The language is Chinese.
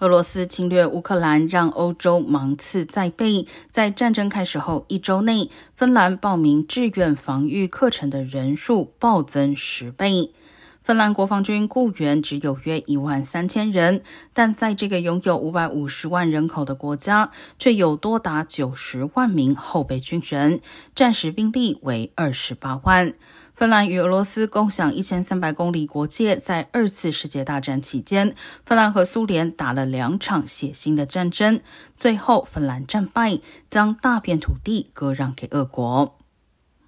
俄罗斯侵略乌克兰，让欧洲芒刺在背。在战争开始后一周内，芬兰报名志愿防御课程的人数暴增十倍。芬兰国防军雇员只有约一万三千人，但在这个拥有五百五十万人口的国家，却有多达九十万名后备军人，战时兵力为二十八万。芬兰与俄罗斯共享一千三百公里国界，在二次世界大战期间，芬兰和苏联打了两场血腥的战争，最后芬兰战败，将大片土地割让给俄国。